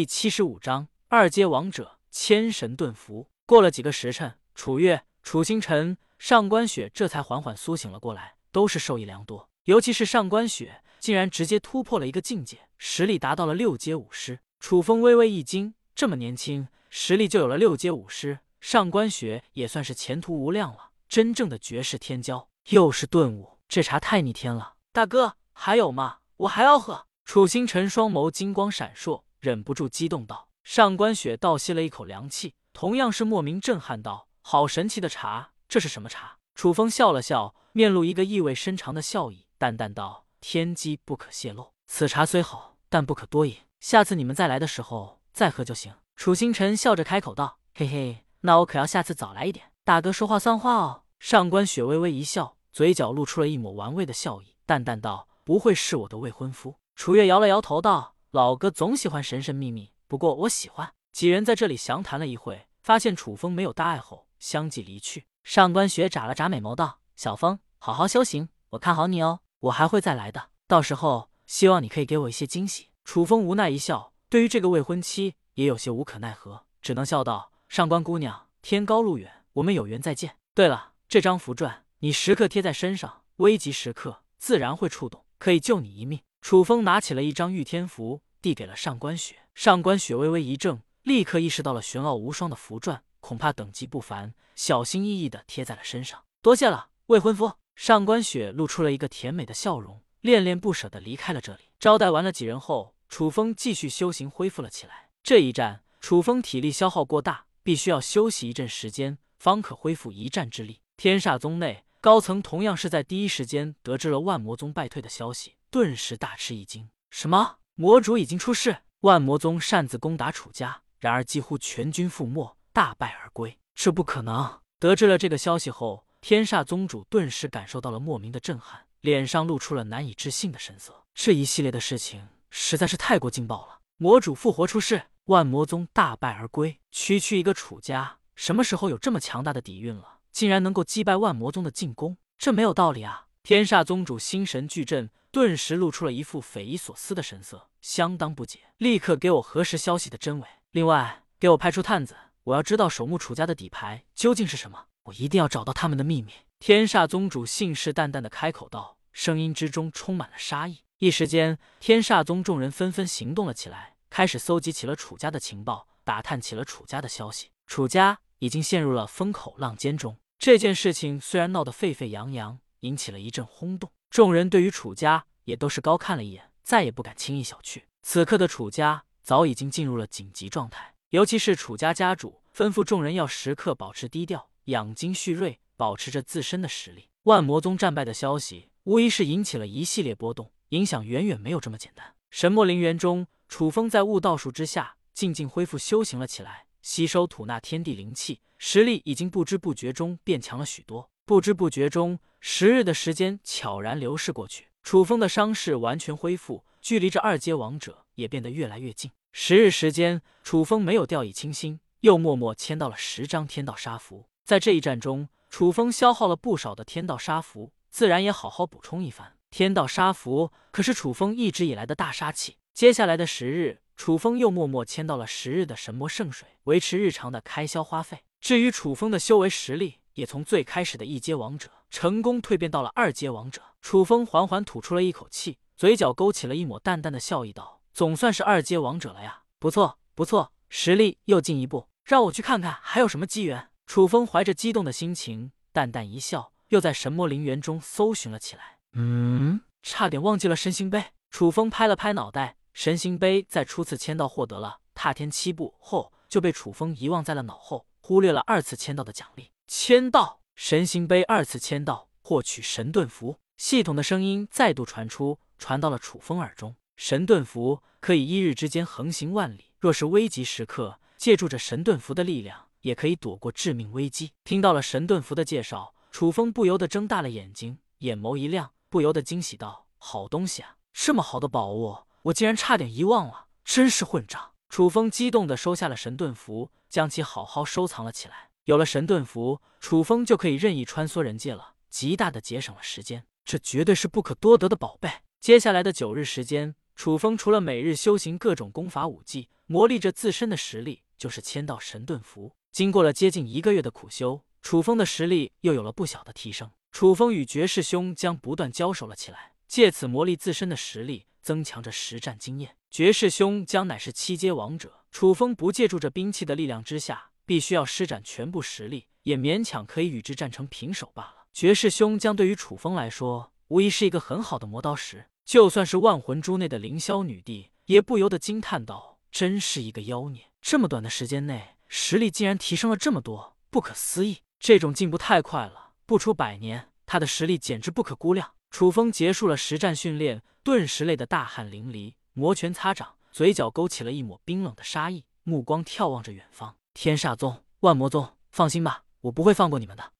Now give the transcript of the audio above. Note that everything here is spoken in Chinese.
第七十五章二阶王者千神遁符。过了几个时辰，楚月、楚星辰、上官雪这才缓缓苏醒了过来，都是受益良多。尤其是上官雪，竟然直接突破了一个境界，实力达到了六阶武师。楚风微微一惊，这么年轻，实力就有了六阶武师。上官雪也算是前途无量了，真正的绝世天骄，又是顿悟，这茶太逆天了。大哥，还有吗？我还要喝。楚星辰双眸金光闪烁，忍不住激动道：“上官雪倒吸了一口凉气，同样是莫名震撼道：‘好神奇的茶，这是什么茶？’”楚风笑了笑，面露一个意味深长的笑意，淡淡道：“天机不可泄露，此茶虽好，但不可多饮。下次你们再来的时候再喝就行。”楚星辰笑着开口道：“嘿嘿，那我可要下次早来一点。大哥说话算话哦。”上官雪微微一笑，嘴角露出了一抹玩味的笑意，淡淡道：“不会是我的未婚夫？”楚月摇了摇头道：“老哥总喜欢神神秘秘，不过我喜欢。”几人在这里详谈了一会，发现楚风没有大碍后，相继离去。上官雪眨了眨美眸道：“小风，好好修行，我看好你哦，我还会再来的。到时候希望你可以给我一些惊喜。”楚风无奈一笑，对于这个未婚妻也有些无可奈何，只能笑道：“上官姑娘，天高路远，我们有缘再见。对了，这张符篆你时刻贴在身上，危急时刻自然会触动，可以救你一命。”楚风拿起了一张御天符，递给了上官雪。上官雪微微一怔，立刻意识到了玄奥无双的符篆，恐怕等级不凡，小心翼翼地贴在了身上。多谢了，未婚夫。上官雪露出了一个甜美的笑容，恋恋不舍地离开了这里。招待完了几人后，楚风继续修行，恢复了起来。这一战，楚风体力消耗过大，必须要休息一阵时间，方可恢复一战之力。天煞宗内。高层同样是在第一时间得知了万魔宗败退的消息，顿时大吃一惊。什么？魔主已经出世？万魔宗擅自攻打楚家，然而几乎全军覆没，大败而归。这不可能！得知了这个消息后，天煞宗主顿时感受到了莫名的震撼，脸上露出了难以置信的神色。这一系列的事情实在是太过劲爆了！魔主复活出世，万魔宗大败而归，区区一个楚家，什么时候有这么强大的底蕴了？竟然能够击败万魔宗的进攻，这没有道理啊！天煞宗主心神俱震，顿时露出了一副匪夷所思的神色，相当不解。立刻给我核实消息的真伪，另外给我派出探子，我要知道守墓楚家的底牌究竟是什么，我一定要找到他们的秘密。天煞宗主信誓旦旦的开口道，声音之中充满了杀意。一时间，天煞宗众人纷纷行动了起来，开始搜集起了楚家的情报，打探起了楚家的消息。楚家。已经陷入了风口浪尖中。这件事情虽然闹得沸沸扬扬，引起了一阵轰动，众人对于楚家也都是高看了一眼，再也不敢轻易小觑。此刻的楚家早已经进入了紧急状态，尤其是楚家家主吩咐众人要时刻保持低调，养精蓄锐，保持着自身的实力。万魔宗战败的消息无疑是引起了一系列波动，影响远远没有这么简单。神魔陵园中，楚风在悟道术之下静静恢复修行了起来。吸收吐纳天地灵气，实力已经不知不觉中变强了许多。不知不觉中，十日的时间悄然流逝过去，楚风的伤势完全恢复，距离这二阶王者也变得越来越近。十日时间，楚风没有掉以轻心，又默默签到了十张天道杀符。在这一战中，楚风消耗了不少的天道杀符，自然也好好补充一番。天道杀符可是楚风一直以来的大杀器。接下来的十日。楚风又默默签到了十日的神魔圣水，维持日常的开销花费。至于楚风的修为实力，也从最开始的一阶王者，成功蜕变到了二阶王者。楚风缓缓吐出了一口气，嘴角勾起了一抹淡淡的笑意，道：“总算是二阶王者了呀，不错不错，实力又进一步。让我去看看还有什么机缘。”楚风怀着激动的心情，淡淡一笑，又在神魔陵园中搜寻了起来。嗯，差点忘记了神行杯。楚风拍了拍脑袋。神行杯在初次签到获得了踏天七步后，就被楚风遗忘在了脑后，忽略了二次签到的奖励。签到神行杯二次签到，获取神盾符。系统的声音再度传出，传到了楚风耳中。神盾符可以一日之间横行万里，若是危急时刻，借助着神盾符的力量，也可以躲过致命危机。听到了神盾符的介绍，楚风不由得睁大了眼睛，眼眸一亮，不由得惊喜道：“好东西啊，这么好的宝物！”我竟然差点遗忘了，真是混账！楚风激动地收下了神盾符，将其好好收藏了起来。有了神盾符，楚风就可以任意穿梭人界了，极大的节省了时间。这绝对是不可多得的宝贝。接下来的九日时间，楚风除了每日修行各种功法武技，磨砺着自身的实力，就是签到神盾符。经过了接近一个月的苦修，楚风的实力又有了不小的提升。楚风与绝世兄将不断交手了起来，借此磨砺自身的实力，增强着实战经验。绝世兄将乃是七阶王者，楚风不借助着兵器的力量之下，必须要施展全部实力，也勉强可以与之战成平手罢了。绝世兄将对于楚风来说，无疑是一个很好的磨刀石。就算是万魂珠内的凌霄女帝，也不由得惊叹道：“真是一个妖孽！这么短的时间内，实力竟然提升了这么多，不可思议！这种进步太快了，不出百年，他的实力简直不可估量。”楚风结束了实战训练，顿时累得大汗淋漓，摩拳擦掌，嘴角勾起了一抹冰冷的杀意，目光眺望着远方。天煞宗、万魔宗，放心吧，我不会放过你们的。